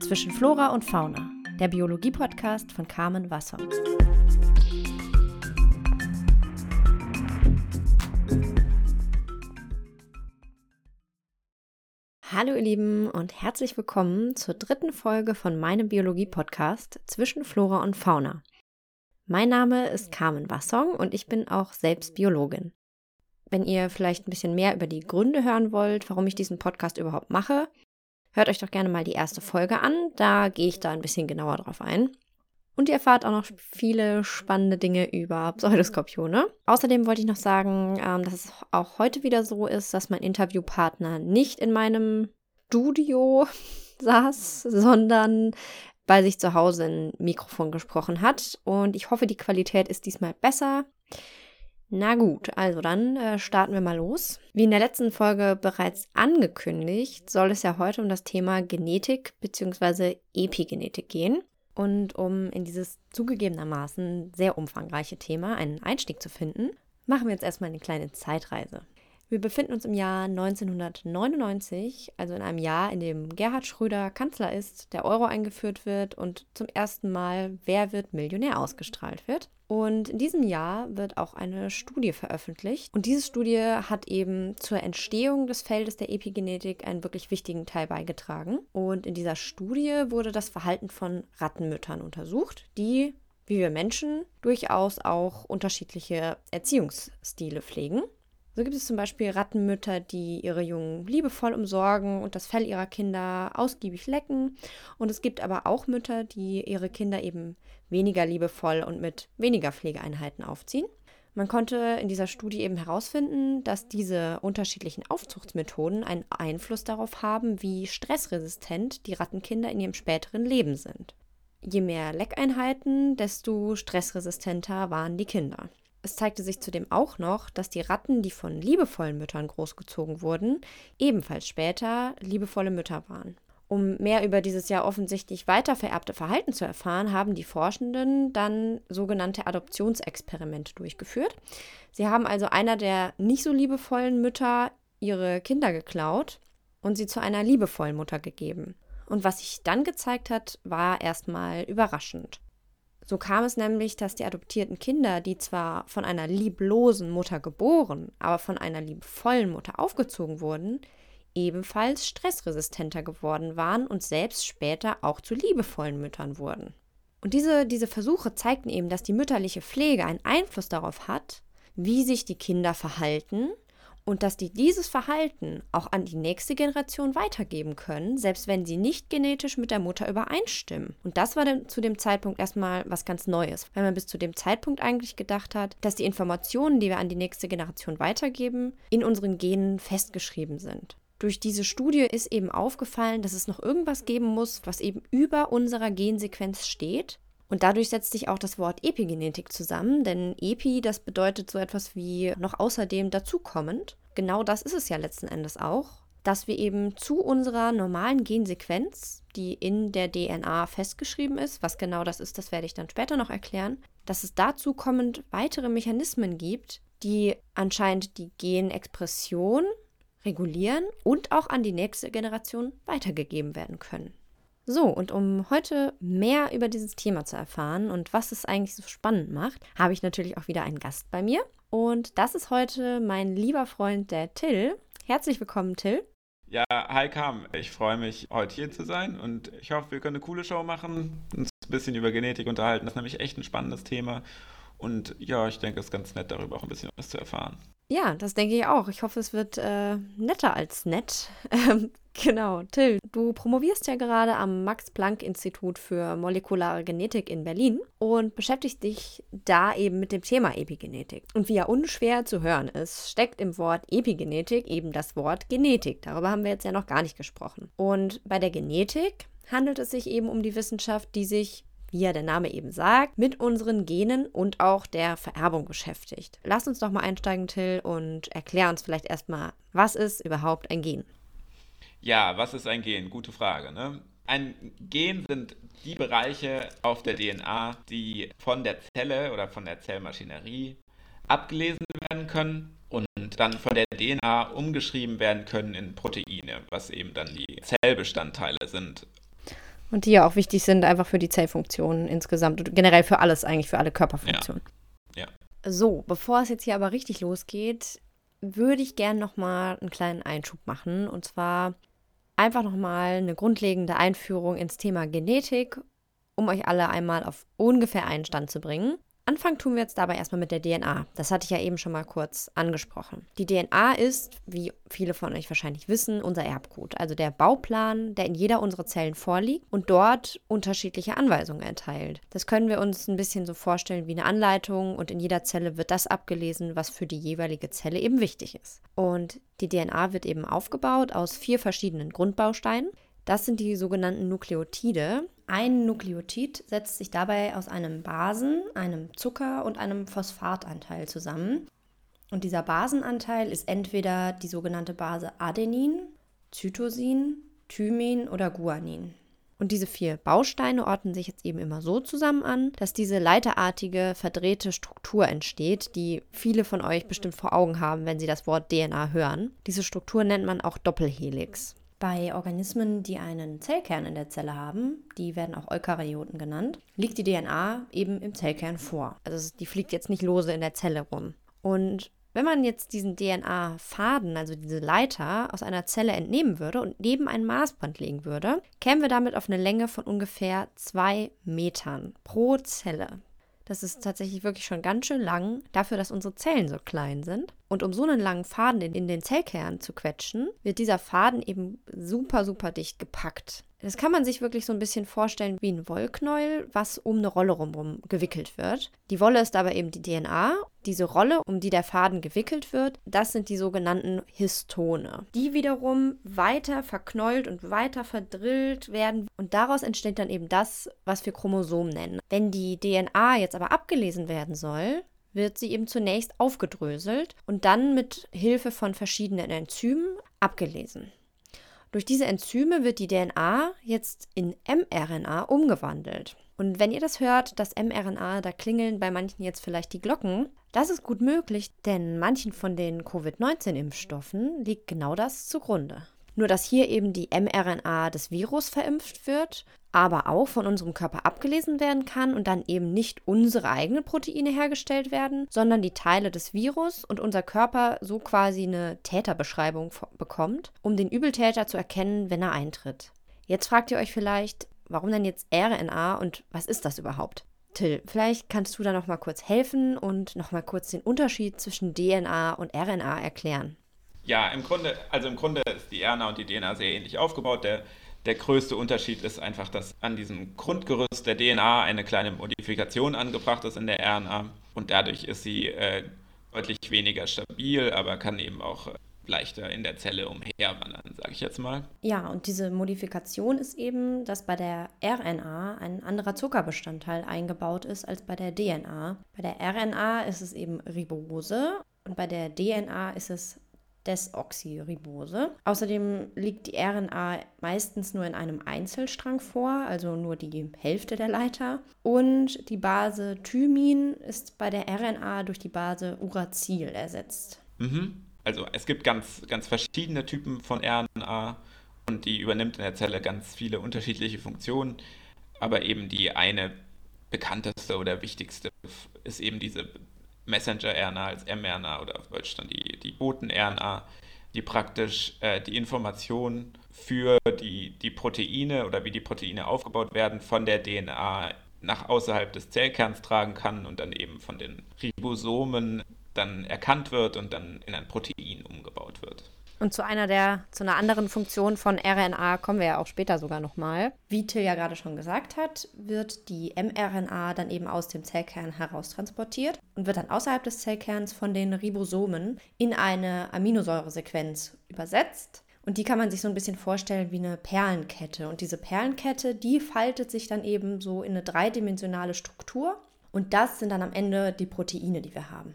Zwischen Flora und Fauna, der Biologie-Podcast von Carmen Wasser. Hallo ihr Lieben und herzlich willkommen zur dritten Folge von meinem Biologie-Podcast Zwischen Flora und Fauna. Mein Name ist Carmen Wassong und ich bin auch selbst Biologin. Wenn ihr vielleicht ein bisschen mehr über die Gründe hören wollt, warum ich diesen Podcast überhaupt mache, hört euch doch gerne mal die erste Folge an. Da gehe ich da ein bisschen genauer drauf ein. Und ihr erfahrt auch noch viele spannende Dinge über Pseudoskorpione. Außerdem wollte ich noch sagen, ähm, dass es auch heute wieder so ist, dass mein Interviewpartner nicht in meinem Studio saß, sondern bei sich zu Hause ein Mikrofon gesprochen hat. Und ich hoffe, die Qualität ist diesmal besser. Na gut, also dann äh, starten wir mal los. Wie in der letzten Folge bereits angekündigt, soll es ja heute um das Thema Genetik bzw. Epigenetik gehen. Und um in dieses zugegebenermaßen sehr umfangreiche Thema einen Einstieg zu finden, machen wir jetzt erstmal eine kleine Zeitreise. Wir befinden uns im Jahr 1999, also in einem Jahr, in dem Gerhard Schröder Kanzler ist, der Euro eingeführt wird und zum ersten Mal Wer wird Millionär ausgestrahlt wird. Und in diesem Jahr wird auch eine Studie veröffentlicht. Und diese Studie hat eben zur Entstehung des Feldes der Epigenetik einen wirklich wichtigen Teil beigetragen. Und in dieser Studie wurde das Verhalten von Rattenmüttern untersucht, die wie wir Menschen durchaus auch unterschiedliche Erziehungsstile pflegen. So gibt es zum Beispiel Rattenmütter, die ihre Jungen liebevoll umsorgen und das Fell ihrer Kinder ausgiebig lecken. Und es gibt aber auch Mütter, die ihre Kinder eben weniger liebevoll und mit weniger Pflegeeinheiten aufziehen. Man konnte in dieser Studie eben herausfinden, dass diese unterschiedlichen Aufzuchtsmethoden einen Einfluss darauf haben, wie stressresistent die Rattenkinder in ihrem späteren Leben sind. Je mehr Leckeinheiten, desto stressresistenter waren die Kinder. Es zeigte sich zudem auch noch, dass die Ratten, die von liebevollen Müttern großgezogen wurden, ebenfalls später liebevolle Mütter waren. Um mehr über dieses ja offensichtlich weitervererbte Verhalten zu erfahren, haben die Forschenden dann sogenannte Adoptionsexperimente durchgeführt. Sie haben also einer der nicht so liebevollen Mütter ihre Kinder geklaut und sie zu einer liebevollen Mutter gegeben. Und was sich dann gezeigt hat, war erstmal überraschend. So kam es nämlich, dass die adoptierten Kinder, die zwar von einer lieblosen Mutter geboren, aber von einer liebevollen Mutter aufgezogen wurden, ebenfalls stressresistenter geworden waren und selbst später auch zu liebevollen Müttern wurden. Und diese, diese Versuche zeigten eben, dass die mütterliche Pflege einen Einfluss darauf hat, wie sich die Kinder verhalten und dass die dieses Verhalten auch an die nächste Generation weitergeben können, selbst wenn sie nicht genetisch mit der Mutter übereinstimmen. Und das war dann zu dem Zeitpunkt erstmal was ganz Neues, weil man bis zu dem Zeitpunkt eigentlich gedacht hat, dass die Informationen, die wir an die nächste Generation weitergeben, in unseren Genen festgeschrieben sind. Durch diese Studie ist eben aufgefallen, dass es noch irgendwas geben muss, was eben über unserer Gensequenz steht und dadurch setzt sich auch das Wort Epigenetik zusammen, denn Epi, das bedeutet so etwas wie noch außerdem dazukommend. Genau das ist es ja letzten Endes auch, dass wir eben zu unserer normalen Gensequenz, die in der DNA festgeschrieben ist, was genau das ist, das werde ich dann später noch erklären, dass es dazu kommend weitere Mechanismen gibt, die anscheinend die Genexpression regulieren und auch an die nächste Generation weitergegeben werden können. So, und um heute mehr über dieses Thema zu erfahren und was es eigentlich so spannend macht, habe ich natürlich auch wieder einen Gast bei mir. Und das ist heute mein lieber Freund, der Till. Herzlich willkommen, Till. Ja, hi Kam. Ich freue mich, heute hier zu sein und ich hoffe, wir können eine coole Show machen, uns ein bisschen über Genetik unterhalten. Das ist nämlich echt ein spannendes Thema. Und ja, ich denke, es ist ganz nett, darüber auch ein bisschen was zu erfahren. Ja, das denke ich auch. Ich hoffe, es wird äh, netter als nett. Ähm, genau, Till, du promovierst ja gerade am Max-Planck-Institut für molekulare Genetik in Berlin und beschäftigst dich da eben mit dem Thema Epigenetik. Und wie ja unschwer zu hören ist, steckt im Wort Epigenetik eben das Wort Genetik. Darüber haben wir jetzt ja noch gar nicht gesprochen. Und bei der Genetik handelt es sich eben um die Wissenschaft, die sich wie ja der Name eben sagt, mit unseren Genen und auch der Vererbung beschäftigt. Lass uns doch mal einsteigen, Till, und erklär uns vielleicht erstmal, was ist überhaupt ein Gen? Ja, was ist ein Gen? Gute Frage. Ne? Ein Gen sind die Bereiche auf der DNA, die von der Zelle oder von der Zellmaschinerie abgelesen werden können und dann von der DNA umgeschrieben werden können in Proteine, was eben dann die Zellbestandteile sind Und die ja auch wichtig sind, einfach für die Zellfunktionen insgesamt und generell für alles, eigentlich für alle Körperfunktionen. Ja. ja. So, bevor es jetzt hier aber richtig losgeht, würde ich gerne nochmal einen kleinen Einschub machen. Und zwar einfach nochmal eine grundlegende Einführung ins Thema Genetik, um euch alle einmal auf ungefähr einen Stand zu bringen. Anfangen tun wir jetzt dabei erstmal mit der DNA. Das hatte ich ja eben schon mal kurz angesprochen. Die DNA ist, wie viele von euch wahrscheinlich wissen, unser Erbgut, also der Bauplan, der in jeder unserer Zellen vorliegt und dort unterschiedliche Anweisungen enthält. Das können wir uns ein bisschen so vorstellen wie eine Anleitung und in jeder Zelle wird das abgelesen, was für die jeweilige Zelle eben wichtig ist. Und die DNA wird eben aufgebaut aus vier verschiedenen Grundbausteinen. Das sind die sogenannten Nukleotide. Ein Nukleotid setzt sich dabei aus einem Basen, einem Zucker und einem Phosphatanteil zusammen. Und dieser Basenanteil ist entweder die sogenannte Base Adenin, Zytosin, Thymin oder Guanin. Und diese vier Bausteine ordnen sich jetzt eben immer so zusammen an, dass diese leiterartige, verdrehte Struktur entsteht, die viele von euch bestimmt vor Augen haben, wenn sie das Wort DNA hören. Diese Struktur nennt man auch Doppelhelix. Bei Organismen, die einen Zellkern in der Zelle haben, die werden auch Eukaryoten genannt, liegt die DNA eben im Zellkern vor. Also die fliegt jetzt nicht lose in der Zelle rum. Und wenn man jetzt diesen DNA-Faden, also diese Leiter, aus einer Zelle entnehmen würde und neben ein Maßband legen würde, kämen wir damit auf eine Länge von ungefähr zwei Metern pro Zelle. Das ist tatsächlich wirklich schon ganz schön lang, dafür, dass unsere Zellen so klein sind. Und um so einen langen Faden in den Zellkern zu quetschen, wird dieser Faden eben super, super dicht gepackt. Das kann man sich wirklich so ein bisschen vorstellen wie ein Wollknäuel, was um eine Rolle rumrum gewickelt wird. Die Wolle ist aber eben die DNA. Diese Rolle, um die der Faden gewickelt wird, das sind die sogenannten Histone. Die wiederum weiter verknäult und weiter verdrillt werden und daraus entsteht dann eben das, was wir Chromosom nennen. Wenn die DNA jetzt aber abgelesen werden soll, wird sie eben zunächst aufgedröselt und dann mit Hilfe von verschiedenen Enzymen abgelesen. Durch diese Enzyme wird die DNA jetzt in mRNA umgewandelt. Und wenn ihr das hört, das mRNA, da klingeln bei manchen jetzt vielleicht die Glocken. Das ist gut möglich, denn manchen von den Covid-19-Impfstoffen liegt genau das zugrunde. Nur dass hier eben die mRNA des Virus verimpft wird aber auch von unserem Körper abgelesen werden kann und dann eben nicht unsere eigenen Proteine hergestellt werden, sondern die Teile des Virus und unser Körper so quasi eine Täterbeschreibung bekommt, um den Übeltäter zu erkennen, wenn er eintritt. Jetzt fragt ihr euch vielleicht, warum denn jetzt RNA und was ist das überhaupt? Till, vielleicht kannst du da noch mal kurz helfen und noch mal kurz den Unterschied zwischen DNA und RNA erklären. Ja, im Grunde, also im Grunde ist die RNA und die DNA sehr ähnlich aufgebaut. Der der größte Unterschied ist einfach, dass an diesem Grundgerüst der DNA eine kleine Modifikation angebracht ist in der RNA und dadurch ist sie äh, deutlich weniger stabil, aber kann eben auch äh, leichter in der Zelle umherwandern, sage ich jetzt mal. Ja, und diese Modifikation ist eben, dass bei der RNA ein anderer Zuckerbestandteil eingebaut ist als bei der DNA. Bei der RNA ist es eben Ribose und bei der DNA ist es Desoxyribose. Außerdem liegt die RNA meistens nur in einem Einzelstrang vor, also nur die Hälfte der Leiter. Und die Base Thymin ist bei der RNA durch die Base Uracil ersetzt. Mhm. Also es gibt ganz, ganz verschiedene Typen von RNA und die übernimmt in der Zelle ganz viele unterschiedliche Funktionen. Aber eben die eine bekannteste oder wichtigste ist eben diese Messenger-RNA als mRNA oder auf Deutsch dann die, die Boten-RNA, die praktisch äh, die Information für die, die Proteine oder wie die Proteine aufgebaut werden von der DNA nach außerhalb des Zellkerns tragen kann und dann eben von den Ribosomen dann erkannt wird und dann in ein Protein umgebaut wird. Und zu einer der, zu einer anderen Funktion von RNA kommen wir ja auch später sogar nochmal. Wie Till ja gerade schon gesagt hat, wird die mRNA dann eben aus dem Zellkern heraustransportiert und wird dann außerhalb des Zellkerns von den Ribosomen in eine Aminosäuresequenz übersetzt. Und die kann man sich so ein bisschen vorstellen wie eine Perlenkette. Und diese Perlenkette, die faltet sich dann eben so in eine dreidimensionale Struktur. Und das sind dann am Ende die Proteine, die wir haben.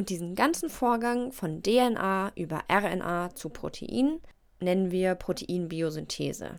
Und diesen ganzen Vorgang von DNA über RNA zu Protein nennen wir Proteinbiosynthese.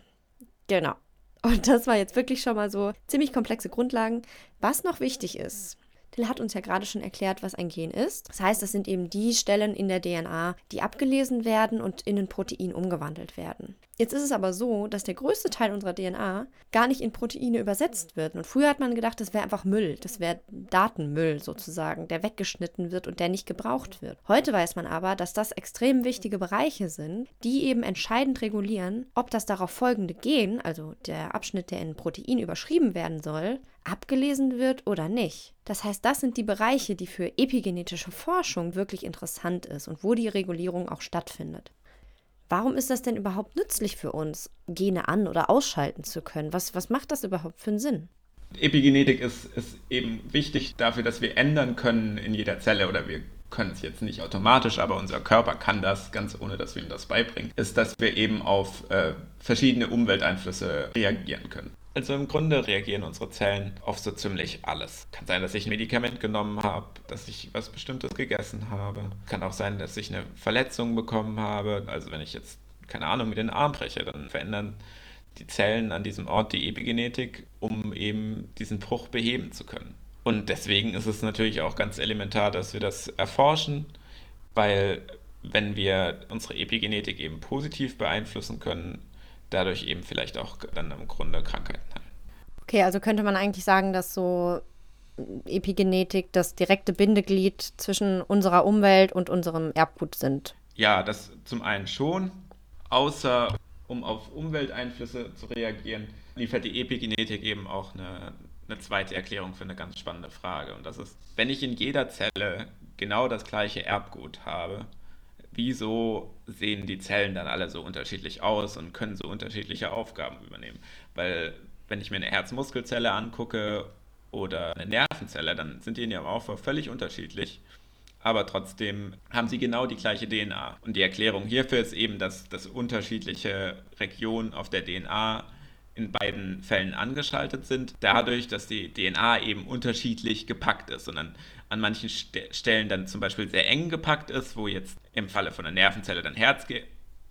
Genau. Und das war jetzt wirklich schon mal so ziemlich komplexe Grundlagen. Was noch wichtig ist, Till hat uns ja gerade schon erklärt, was ein Gen ist. Das heißt, das sind eben die Stellen in der DNA, die abgelesen werden und in ein Protein umgewandelt werden. Jetzt ist es aber so, dass der größte Teil unserer DNA gar nicht in Proteine übersetzt wird. Und früher hat man gedacht, das wäre einfach Müll, das wäre Datenmüll sozusagen, der weggeschnitten wird und der nicht gebraucht wird. Heute weiß man aber, dass das extrem wichtige Bereiche sind, die eben entscheidend regulieren, ob das darauf folgende Gen, also der Abschnitt, der in Protein überschrieben werden soll, abgelesen wird oder nicht. Das heißt, das sind die Bereiche, die für epigenetische Forschung wirklich interessant ist und wo die Regulierung auch stattfindet. Warum ist das denn überhaupt nützlich für uns, Gene an- oder ausschalten zu können? Was, was macht das überhaupt für einen Sinn? Epigenetik ist, ist eben wichtig dafür, dass wir ändern können in jeder Zelle oder wir können es jetzt nicht automatisch, aber unser Körper kann das, ganz ohne dass wir ihm das beibringen, ist, dass wir eben auf äh, verschiedene Umwelteinflüsse reagieren können. Also im Grunde reagieren unsere Zellen auf so ziemlich alles. Kann sein, dass ich ein Medikament genommen habe, dass ich was Bestimmtes gegessen habe. Kann auch sein, dass ich eine Verletzung bekommen habe. Also wenn ich jetzt, keine Ahnung, mit den Arm breche, dann verändern die Zellen an diesem Ort die Epigenetik, um eben diesen Bruch beheben zu können. Und deswegen ist es natürlich auch ganz elementar, dass wir das erforschen, weil wenn wir unsere Epigenetik eben positiv beeinflussen können, dadurch eben vielleicht auch dann im Grunde Krankheiten heilen. Okay, also könnte man eigentlich sagen, dass so Epigenetik das direkte Bindeglied zwischen unserer Umwelt und unserem Erbgut sind. Ja, das zum einen schon, außer um auf Umwelteinflüsse zu reagieren, liefert die Epigenetik eben auch eine, eine zweite Erklärung für eine ganz spannende Frage. Und das ist, wenn ich in jeder Zelle genau das gleiche Erbgut habe, wieso sehen die Zellen dann alle so unterschiedlich aus und können so unterschiedliche Aufgaben übernehmen? Weil wenn ich mir eine Herzmuskelzelle angucke oder eine Nervenzelle, dann sind die in ihrem Aufbau völlig unterschiedlich. Aber trotzdem haben sie genau die gleiche DNA. Und die Erklärung hierfür ist eben, dass, dass unterschiedliche Regionen auf der DNA in beiden Fällen angeschaltet sind, dadurch, dass die DNA eben unterschiedlich gepackt ist und an, an manchen St Stellen dann zum Beispiel sehr eng gepackt ist, wo jetzt im Falle von einer Nervenzelle dann Herzge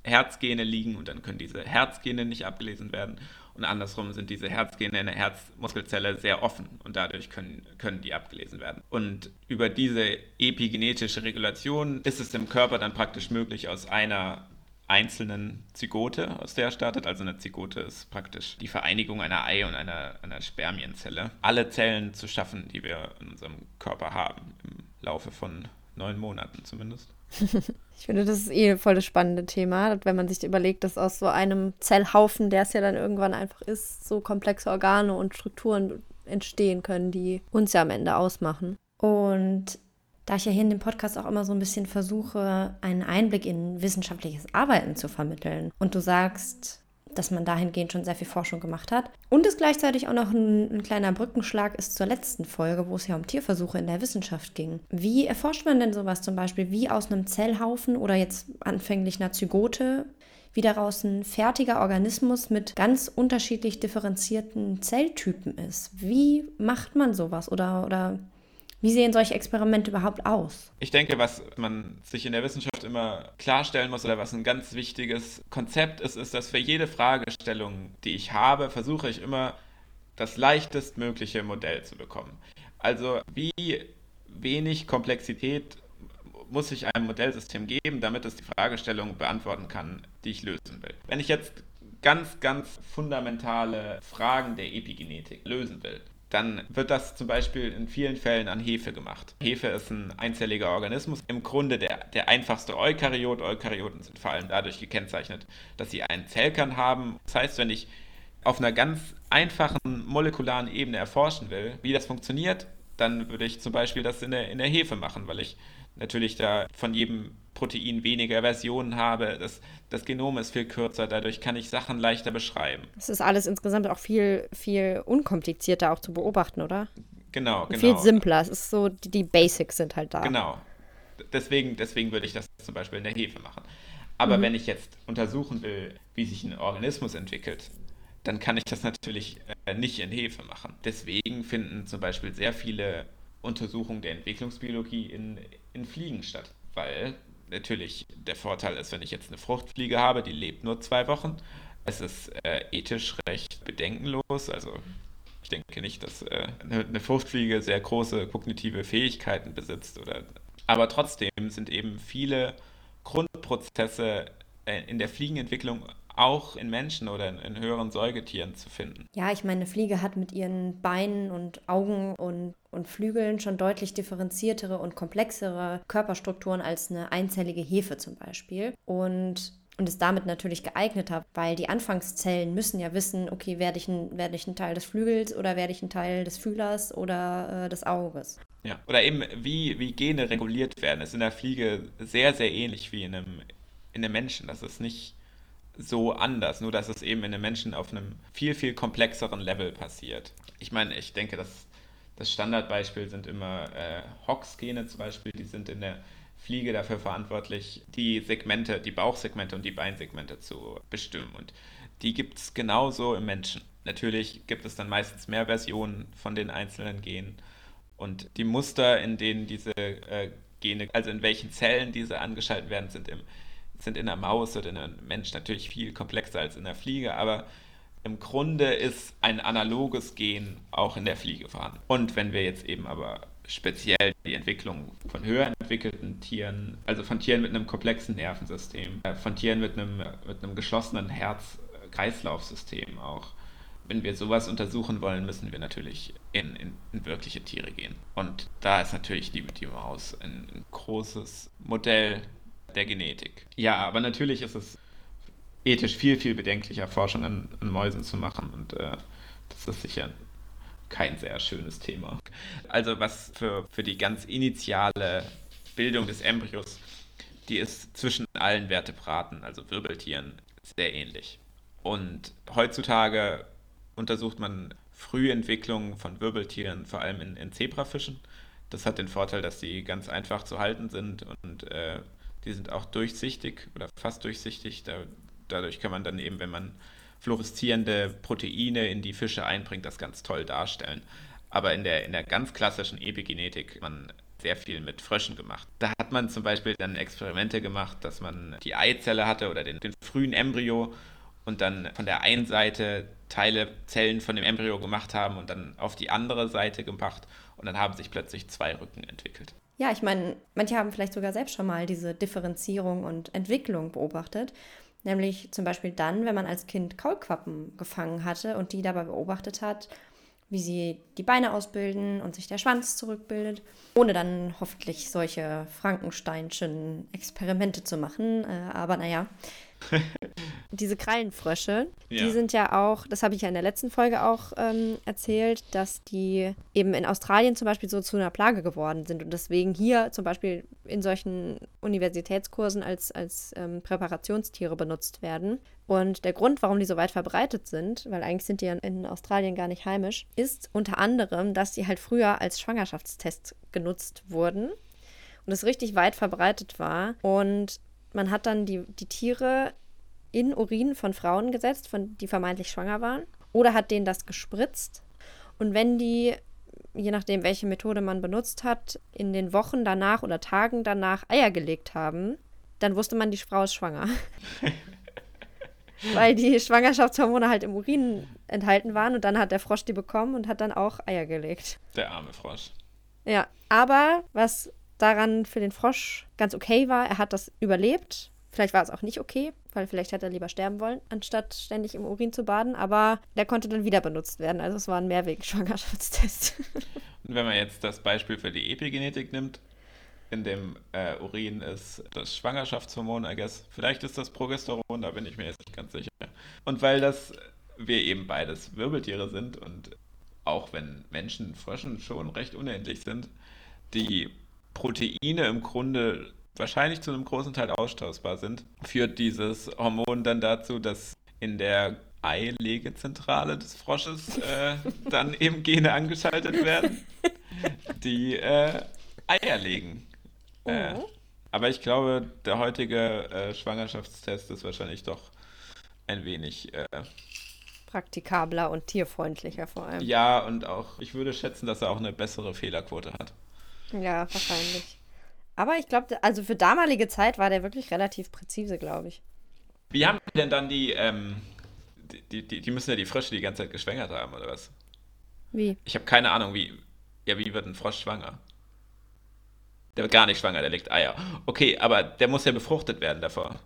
Herzgene liegen und dann können diese Herzgene nicht abgelesen werden und andersrum sind diese Herzgene in der Herzmuskelzelle sehr offen und dadurch können, können die abgelesen werden. Und über diese epigenetische Regulation ist es dem Körper dann praktisch möglich, aus einer einzelnen Zygote, aus der er startet. Also eine Zygote ist praktisch die Vereinigung einer Ei- und einer, einer Spermienzelle. Alle Zellen zu schaffen, die wir in unserem Körper haben, im Laufe von neun Monaten zumindest. ich finde, das ist eh voll das spannende Thema, wenn man sich überlegt, dass aus so einem Zellhaufen, der es ja dann irgendwann einfach ist, so komplexe Organe und Strukturen entstehen können, die uns ja am Ende ausmachen. Und da ich ja hier in dem Podcast auch immer so ein bisschen versuche, einen Einblick in wissenschaftliches Arbeiten zu vermitteln und du sagst, dass man dahingehend schon sehr viel Forschung gemacht hat. Und es gleichzeitig auch noch ein, ein, kleiner Brückenschlag ist zur letzten Folge, wo es ja um Tierversuche in der Wissenschaft ging. Wie erforscht man denn sowas zum Beispiel, wie aus einem Zellhaufen oder jetzt anfänglich einer Zygote wie daraus ein fertiger Organismus mit ganz unterschiedlich differenzierten Zelltypen ist? Wie macht man sowas oder, oder wie sehen solche Experimente überhaupt aus? Ich denke, was man sich in der Wissenschaft immer klarstellen muss oder was ein ganz wichtiges Konzept ist, ist, dass für jede Fragestellung, die ich habe, versuche ich immer das leichtestmögliche Modell zu bekommen. Also wie wenig Komplexität muss ich einem Modellsystem geben, damit es die Fragestellung beantworten kann, die ich lösen will. Wenn ich jetzt ganz, ganz fundamentale Fragen der Epigenetik lösen will, dann wird das zum Beispiel in vielen Fällen an Hefe gemacht. Hefe ist ein einzelliger Organismus, im Grunde der, der einfachste Eukaryot. Eukaryoten sind vor allem dadurch gekennzeichnet, dass sie einen Zellkern haben. Das heißt, wenn ich auf einer ganz einfachen molekularen Ebene erforschen will, wie das funktioniert, dann würde ich zum Beispiel das in der, in der Hefe machen, weil ich natürlich da von jedem Protein weniger Versionen habe. Das, das Genom ist viel kürzer, dadurch kann ich Sachen leichter beschreiben. Es ist alles insgesamt auch viel, viel unkomplizierter auch zu beobachten, oder? Genau, genau. Viel simpler. Es ist so, die, Basics sind halt da. Genau. Deswegen, deswegen würde ich das zum Beispiel in der Hefe machen. Aber mhm. wenn ich jetzt untersuchen will, wie sich ein Organismus entwickelt, dann kann ich das natürlich äh, nicht in Hefe machen. Deswegen finden zum Beispiel sehr viele Untersuchungen der Entwicklungsbiologie in, in Fliegen statt. Weil natürlich der Vorteil ist, wenn ich jetzt eine Fruchtfliege habe, die lebt nur zwei Wochen. Es ist äh, ethisch recht bedenkenlos. Also ich denke nicht, dass äh, eine Fruchtfliege sehr große kognitive Fähigkeiten besitzt. Oder, aber trotzdem sind eben viele Grundprozesse äh, in der Fliegenentwicklung auch in Menschen oder in, in, höheren Säugetieren zu finden. Ja, ich meine, eine Fliege hat mit ihren Beinen und Augen und, und Flügeln schon deutlich differenziertere und komplexere Körperstrukturen als eine einzellige Hefe zum Beispiel. Und und ist damit natürlich geeigneter, weil die Anfangszellen müssen ja wissen, okay, werde ich ein, werde ich ein Teil des Flügels oder werde ich ein Teil des Fühlers oder äh, des Auges. Ja, oder eben wie, wie Gene reguliert werden. ist in der Fliege sehr, sehr ähnlich wie in einem, in einem Menschen. Das ist nicht so anders, nur dass es eben in einem Menschen auf einem viel, viel komplexeren Level passiert. Ich meine, ich denke, das, das Standardbeispiel sind immer äh, Hox-Gene zum Beispiel, die sind in der Fliege dafür verantwortlich, die Segmente, die Bauchsegmente und die Beinsegmente zu bestimmen. Und die gibt es genauso im Menschen. Natürlich gibt es dann meistens mehr Versionen von den einzelnen Genen. Und die Muster, in denen diese äh, Gene, also in welchen Zellen diese angeschaltet werden, sind, im, sind in der Maus oder in einem Mensch natürlich viel komplexer als in der Fliege. Aber im Grunde ist ein analoges Gen auch in der Fliege vorhanden. Und wenn wir jetzt eben aber speziell die Entwicklung von höher entwickelten Tieren, also von Tieren mit einem komplexen Nervensystem, äh, von Tieren mit einem, mit einem geschlossenen Herz-Kreislauf-System auch. Wenn wir sowas untersuchen wollen, müssen wir natürlich in, in, in, wirkliche Tiere gehen. Und da ist natürlich die, die Maus ein, ein großes Modell der Genetik. Ja, aber natürlich ist es ethisch viel, viel bedenklicher, Forschung an, an Mäusen zu machen. Und äh, das ist sicher kein sehr schönes Thema. Also was für, für die ganz initiale Bildung des Embryos, die ist zwischen allen Vertebraten, also Wirbeltieren, sehr ähnlich. Und heutzutage untersucht man Frühentwicklung von Wirbeltieren, vor allem in, in Zebrafischen. Das hat den Vorteil, dass sie ganz einfach zu halten sind und äh, die sind auch durchsichtig oder fast durchsichtig. Da, dadurch kann man dann eben, wenn man fluoreszierende Proteine in die Fische einbringt, das ganz toll darstellen. Aber in der, in der ganz klassischen Epigenetik hat man sehr viel mit Fröschen gemacht. Da hat man zum Beispiel dann Experimente gemacht, dass man die Eizelle hatte oder den, den frühen Embryo und dann von der einen Seite Teile, Zellen von dem Embryo gemacht haben und dann auf die andere Seite gemacht und dann haben sich plötzlich zwei Rücken entwickelt. Ja, ich meine, manche haben vielleicht sogar selbst schon mal diese Differenzierung und Entwicklung beobachtet. Nämlich zum Beispiel dann, wenn man als Kind Kaulquappen gefangen hatte und die dabei beobachtet hat, wie sie die Beine ausbilden und sich der Schwanz zurückbildet, ohne dann hoffentlich solche Frankensteinschen Experimente zu machen. Äh, aber naja, diese Krallenfrösche, ja. die sind ja auch, das habe ich ja in der letzten Folge auch ähm, erzählt, dass die eben in Australien zum Beispiel so zu einer Plage geworden sind und deswegen hier zum Beispiel in solchen Universitätskursen als, als ähm, Präparationstiere benutzt werden. Und der Grund, warum die so weit verbreitet sind, weil eigentlich sind die ja in Australien gar nicht heimisch, ist unter anderem, dass die halt früher als Schwangerschaftstest genutzt wurden und es richtig weit verbreitet war. Und man hat dann die, die Tiere in Urin von Frauen gesetzt, von, die vermeintlich schwanger waren, oder hat denen das gespritzt. Und wenn die, je nachdem, welche Methode man benutzt hat, in den Wochen danach oder Tagen danach Eier gelegt haben, dann wusste man, die Frau ist schwanger. Weil die Schwangerschaftshormone halt im Urin enthalten waren und dann hat der Frosch die bekommen und hat dann auch Eier gelegt. Der arme Frosch. Ja, aber was daran für den Frosch ganz okay war. Er hat das überlebt. Vielleicht war es auch nicht okay, weil vielleicht hätte er lieber sterben wollen, anstatt ständig im Urin zu baden. Aber der konnte dann wieder benutzt werden. Also es war ein Mehrweg-Schwangerschaftstest. Und wenn man jetzt das Beispiel für die Epigenetik nimmt, in dem äh, Urin ist das Schwangerschaftshormon, I guess. Vielleicht ist das Progesteron, da bin ich mir jetzt nicht ganz sicher. Und weil das wir eben beides Wirbeltiere sind und auch wenn Menschen, Fröschen schon recht unendlich sind, die Proteine im Grunde wahrscheinlich zu einem großen Teil austauschbar sind, führt dieses Hormon dann dazu, dass in der Eilegezentrale des Frosches äh, dann eben Gene angeschaltet werden, die äh, Eier legen. Äh, oh. aber ich glaube, der heutige äh, Schwangerschaftstest ist wahrscheinlich doch ein wenig äh, praktikabler und tierfreundlicher vor allem. Ja, und auch, ich würde schätzen, dass er auch eine bessere Fehlerquote hat. Ja, wahrscheinlich. Aber ich glaube, also für damalige Zeit war der wirklich relativ präzise, glaube ich. Wie haben denn dann die, ähm, die, die, die müssen ja die Frösche die ganze Zeit geschwängert haben, oder was? Wie? Ich habe keine Ahnung, wie, ja, wie wird ein Frosch schwanger? Der wird gar nicht schwanger, der legt Eier. Okay, aber der muss ja befruchtet werden davor.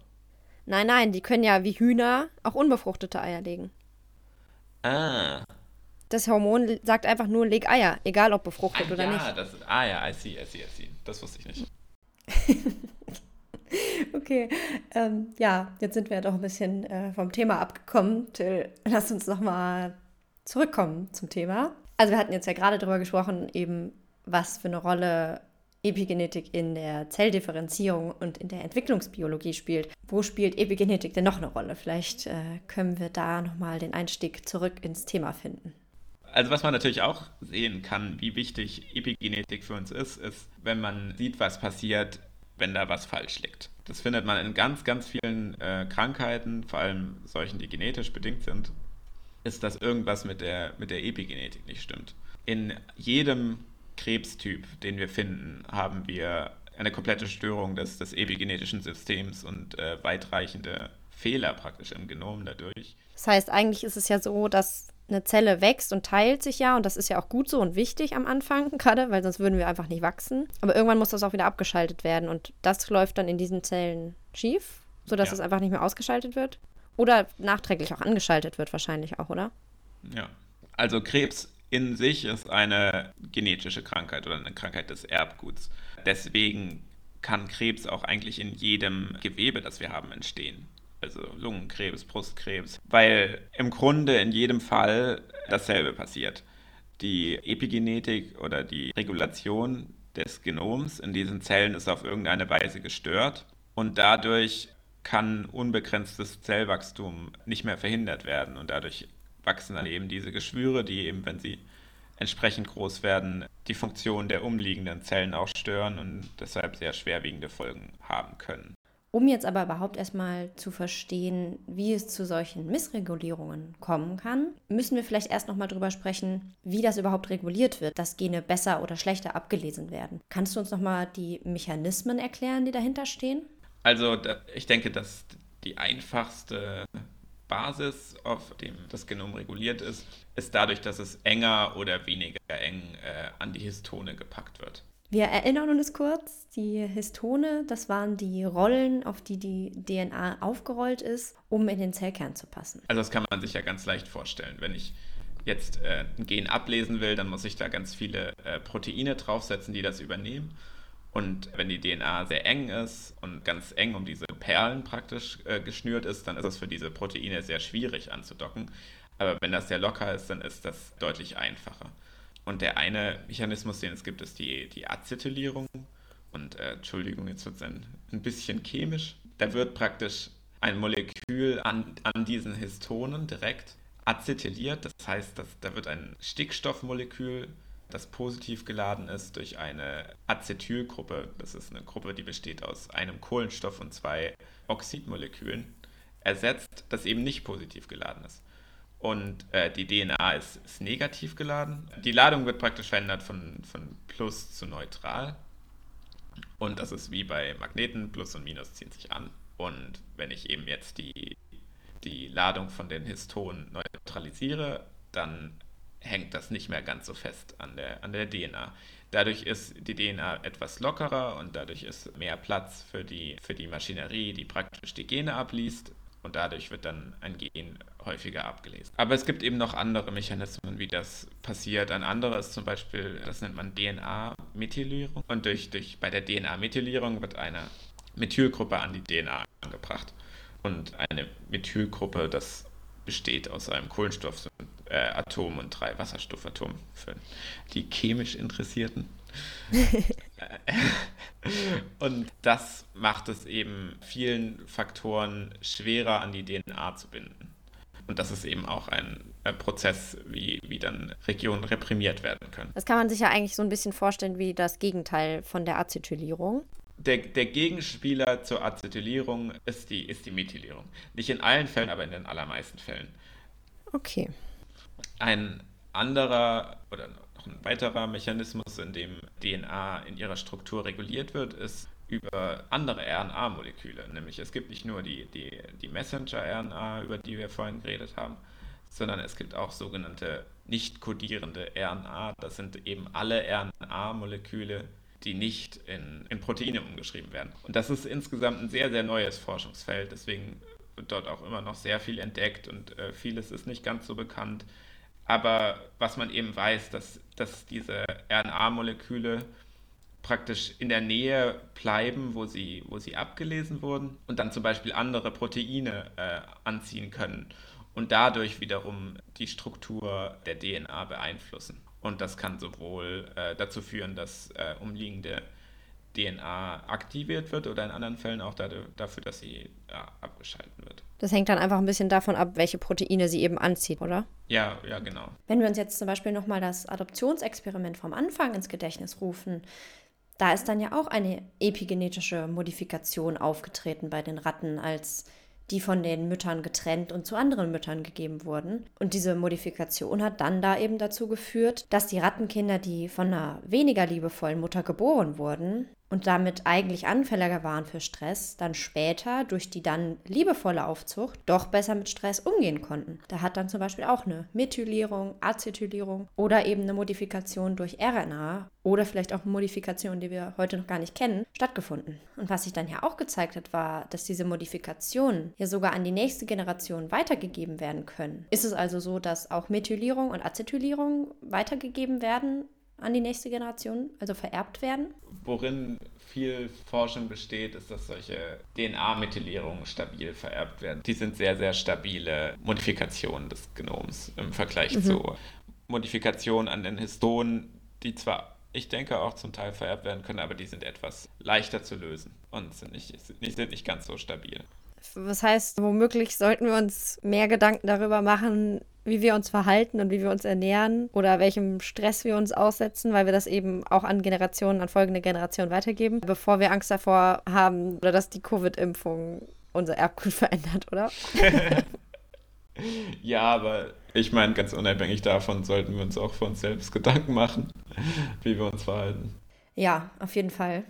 Nein, nein, die können ja wie Hühner auch unbefruchtete Eier legen. Ah. Das Hormon sagt einfach nur, leg Eier, egal ob befruchtet ah, oder ja, nicht. Das, ah ja, I see, I see, I see. Das wusste ich nicht. okay, ähm, ja, jetzt sind wir doch ein bisschen äh, vom Thema abgekommen. Till, lass uns nochmal zurückkommen zum Thema. Also wir hatten jetzt ja gerade darüber gesprochen, eben was für eine Rolle Epigenetik in der Zelldifferenzierung und in der Entwicklungsbiologie spielt. Wo spielt Epigenetik denn noch eine Rolle? Vielleicht äh, können wir da nochmal den Einstieg zurück ins Thema finden. Also was man natürlich auch sehen kann, wie wichtig Epigenetik für uns ist, ist, wenn man sieht, was passiert, wenn da was falsch liegt. Das findet man in ganz, ganz vielen äh, Krankheiten, vor allem solchen, die genetisch bedingt sind, ist, dass irgendwas mit der, mit der Epigenetik nicht stimmt. In jedem Krebstyp, den wir finden, haben wir eine komplette Störung des, des epigenetischen Systems und äh, weitreichende Fehler praktisch im Genom dadurch. Das heißt, eigentlich ist es ja so, dass eine Zelle wächst und teilt sich ja und das ist ja auch gut so und wichtig am Anfang gerade, weil sonst würden wir einfach nicht wachsen. Aber irgendwann muss das auch wieder abgeschaltet werden und das läuft dann in diesen Zellen schief, sodass ja. es einfach nicht mehr ausgeschaltet wird. Oder nachträglich auch angeschaltet wird wahrscheinlich auch, oder? Ja. Also Krebs in sich ist eine genetische Krankheit oder eine Krankheit des Erbguts. Deswegen kann Krebs auch eigentlich in jedem Gewebe, das wir haben, entstehen. Also Lungenkrebs, Brustkrebs, weil im Grunde in jedem Fall dasselbe passiert. Die Epigenetik oder die Regulation des Genoms in diesen Zellen ist auf irgendeine Weise gestört und dadurch kann unbegrenztes Zellwachstum nicht mehr verhindert werden und dadurch wachsen dann eben diese Geschwüre, die eben, wenn sie entsprechend groß werden, die Funktion der umliegenden Zellen auch stören und deshalb sehr schwerwiegende Folgen haben können. Um jetzt aber überhaupt erstmal zu verstehen, wie es zu solchen Missregulierungen kommen kann, müssen wir vielleicht erst nochmal drüber sprechen, wie das überhaupt reguliert wird, dass Gene besser oder schlechter abgelesen werden. Kannst du uns nochmal die Mechanismen erklären, die dahinter stehen? Also ich denke, dass die einfachste Basis, auf dem das Genom reguliert ist, ist dadurch, dass es enger oder weniger eng äh, an die Histone gepackt wird. Wir erinnern uns kurz, die Histone, das waren die Rollen, auf die die DNA aufgerollt ist, um in den Zellkern zu passen. Also das kann man sich ja ganz leicht vorstellen. Wenn ich jetzt äh, ein Gen ablesen will, dann muss ich da ganz viele äh, Proteine draufsetzen, die das übernehmen. Und wenn die DNA sehr eng ist und ganz eng um diese Perlen praktisch äh, geschnürt ist, dann ist es für diese Proteine sehr schwierig anzudocken. Aber wenn das sehr locker ist, dann ist das deutlich einfacher. Und der eine Mechanismus, den es gibt, ist die, die Acetylierung. Und äh, Entschuldigung, jetzt wird es ein, ein bisschen chemisch. Da wird praktisch ein Molekül an, an diesen Histonen direkt acetyliert. Das heißt, dass, da wird ein Stickstoffmolekül das positiv geladen ist, durch eine Acetylgruppe. Das ist eine Gruppe, die besteht aus einem Kohlenstoff und zwei Oxidmolekülen, ersetzt, das eben nicht positiv geladen ist. Und äh, die DNA ist, ist, negativ geladen. Die Ladung wird praktisch verändert von, von Plus zu neutral. Und das ist wie bei Magneten, Plus und Minus ziehen sich an. Und wenn ich eben jetzt die, die Ladung von den Histonen neutralisiere, dann hängt das nicht mehr ganz so fest an der, an der DNA. Dadurch ist die DNA etwas lockerer und dadurch ist mehr Platz für die, für die Maschinerie, die praktisch die Gene abliest und dadurch wird dann ein Gen häufiger abgelesen. Aber es gibt eben noch andere Mechanismen, wie das passiert. Ein anderer ist zum Beispiel, das nennt man DNA-Methylierung und durch, durch, bei der DNA-Methylierung wird eine Methylgruppe an die DNA angebracht. Und eine Methylgruppe, das besteht aus einem Kohlenstoff äh, und drei Wasserstoffatomen für die chemisch Interessierten. und das macht es eben vielen Faktoren schwerer an die DNA zu binden. Und das ist eben auch ein Prozess, wie, wie dann Regionen reprimiert werden können. Das kann man sich ja eigentlich so ein bisschen vorstellen wie das Gegenteil von der Acetylierung. Der, der Gegenspieler zur Acetylierung ist die, ist die Methylierung. Nicht in allen Fällen, aber in den allermeisten Fällen. Okay. Ein anderer oder noch ein weiterer Mechanismus, in dem DNA in ihrer Struktur reguliert wird, ist über andere RNA-Moleküle. Nämlich es gibt nicht nur die, die, die Messenger-RNA, über die wir vorhin geredet haben, sondern es gibt auch sogenannte nicht kodierende RNA. Das sind eben alle RNA-Moleküle, die nicht in, in Proteine umgeschrieben werden. Und das ist insgesamt ein sehr, sehr neues Forschungsfeld. Deswegen wird dort auch immer noch sehr viel entdeckt und äh, vieles ist nicht ganz so bekannt. Aber was man eben weiß, dass, dass diese RNA-Moleküle praktisch in der Nähe bleiben, wo sie, wo sie abgelesen wurden und dann zum Beispiel andere Proteine äh, anziehen können und dadurch wiederum die Struktur der DNA beeinflussen. Und das kann sowohl äh, dazu führen, dass äh, umliegende DNA aktiviert wird oder in anderen Fällen auch dafür, dass sie ja, abgeschalten wird. Das hängt dann einfach ein bisschen davon ab, welche Proteine sie eben anzieht, oder? Ja, ja, genau. Wenn wir uns jetzt zum Beispiel nochmal das Adoptionsexperiment vom Anfang ins Gedächtnis rufen, da ist dann ja auch eine epigenetische Modifikation aufgetreten bei den Ratten, als die von den Müttern getrennt und zu anderen Müttern gegeben wurden. Und diese Modifikation hat dann da eben dazu geführt, dass die Rattenkinder, die von einer weniger liebevollen Mutter geboren wurden, und damit eigentlich anfälliger waren für Stress, dann später durch die dann liebevolle Aufzucht doch besser mit Stress umgehen konnten. Da hat dann zum Beispiel auch eine Methylierung, Acetylierung oder eben eine Modifikation durch RNA oder vielleicht auch eine Modifikation, die wir heute noch gar nicht kennen, stattgefunden. Und was sich dann ja auch gezeigt hat, war, dass diese Modifikationen ja sogar an die nächste Generation weitergegeben werden können. Ist es also so, dass auch Methylierung und Acetylierung weitergegeben werden an die nächste Generation, also vererbt werden? Worin viel Forschung besteht, ist, dass solche DNA-Methylierungen stabil vererbt werden. Die sind sehr, sehr stabile Modifikationen des Genoms im Vergleich mhm. zu Modifikationen an den Histonen, die zwar, ich denke, auch zum Teil vererbt werden können, aber die sind etwas leichter zu lösen und sind nicht, sind nicht ganz so stabil. Was heißt, womöglich sollten wir uns mehr Gedanken darüber machen, wie wir uns verhalten und wie wir uns ernähren oder welchem Stress wir uns aussetzen, weil wir das eben auch an Generationen, an folgende Generationen weitergeben, bevor wir Angst davor haben oder dass die Covid-Impfung unser Erbgut verändert, oder? ja, aber ich meine, ganz unabhängig davon sollten wir uns auch für uns selbst Gedanken machen, wie wir uns verhalten. Ja, auf jeden Fall.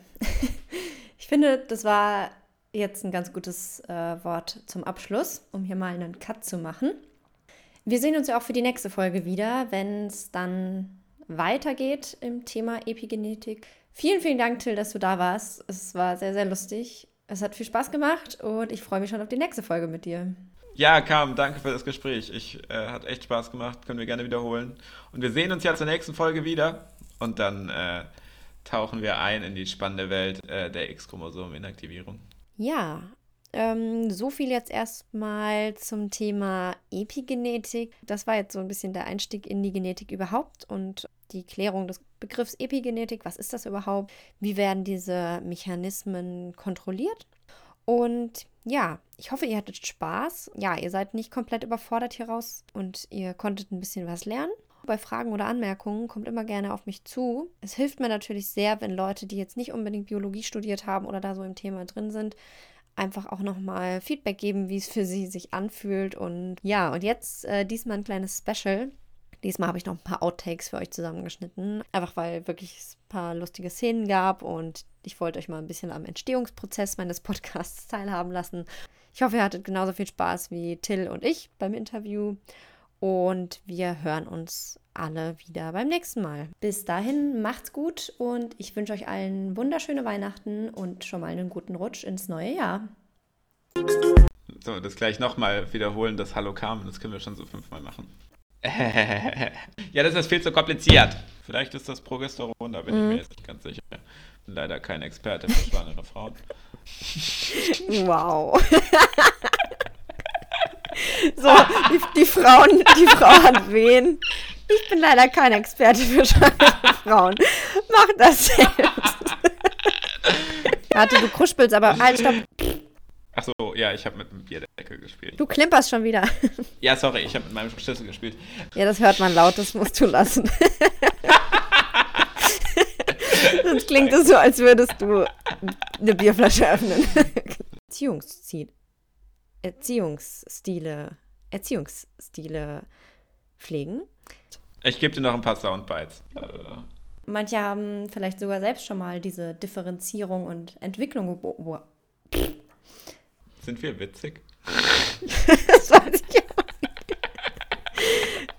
ich finde, das war jetzt ein ganz gutes äh, Wort zum Abschluss, um hier mal einen Cut zu machen. Wir sehen uns ja auch für die nächste Folge wieder, wenn es dann weitergeht im Thema Epigenetik. Vielen, vielen Dank, Till, dass du da warst. Es war sehr, sehr lustig. Es hat viel Spaß gemacht und ich freue mich schon auf die nächste Folge mit dir. Ja, Carmen, danke für das Gespräch. Ich äh, hat echt Spaß gemacht, können wir gerne wiederholen. Und wir sehen uns ja zur nächsten Folge wieder und dann äh, tauchen wir ein in die spannende Welt äh, der X-Chromosom-Inaktivierung. Ja, ähm, so viel jetzt erstmal zum Thema Epigenetik. Das war jetzt so ein bisschen der Einstieg in die Genetik überhaupt und die Klärung des Begriffs Epigenetik. Was ist das überhaupt? Wie werden diese Mechanismen kontrolliert? Und ja, ich hoffe, ihr hattet Spaß. Ja, ihr seid nicht komplett überfordert hier raus und ihr konntet ein bisschen was lernen. Bei Fragen oder Anmerkungen kommt immer gerne auf mich zu. Es hilft mir natürlich sehr, wenn Leute, die jetzt nicht unbedingt Biologie studiert haben oder da so im Thema drin sind, einfach auch nochmal Feedback geben, wie es für sie sich anfühlt. Und ja, und jetzt äh, diesmal ein kleines Special. Diesmal habe ich noch ein paar Outtakes für euch zusammengeschnitten, einfach weil wirklich ein paar lustige Szenen gab und ich wollte euch mal ein bisschen am Entstehungsprozess meines Podcasts teilhaben lassen. Ich hoffe, ihr hattet genauso viel Spaß wie Till und ich beim Interview und wir hören uns alle wieder beim nächsten Mal. Bis dahin, macht's gut und ich wünsche euch allen wunderschöne Weihnachten und schon mal einen guten Rutsch ins neue Jahr. So, das gleich nochmal wiederholen, das Hallo Carmen, das können wir schon so fünfmal machen. ja, das ist viel zu kompliziert. Vielleicht ist das Progesteron, da bin mhm. ich mir jetzt nicht ganz sicher. Bin leider kein Experte für schwangere Frauen. Wow. so, die, die, Frauen, die Frau hat wen? Ich bin leider kein Experte für schwangere Frauen. Mach das selbst. Warte, du kruspelst, aber halt, stopp. Achso, ja, ich habe mit einem Bierdeckel gespielt. Du klimperst schon wieder. Ja, sorry, ich habe mit meinem Schlüssel gespielt. Ja, das hört man laut, das musst du lassen. Sonst klingt es so, als würdest du eine Bierflasche öffnen. Erziehungsziel. Erziehungsstile. Erziehungsstile pflegen. Ich gebe dir noch ein paar Soundbites. Manche haben vielleicht sogar selbst schon mal diese Differenzierung und Entwicklung beobachtet. Sind wir witzig? das weiß ich ja.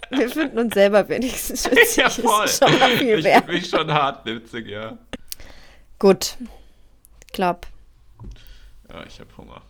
Wir finden uns selber wenigstens witzig. Ja, voll. Das ist schon mal viel wert. Ich bin schon hart witzig, ja. Gut. Glaube. Ja, ich habe Hunger.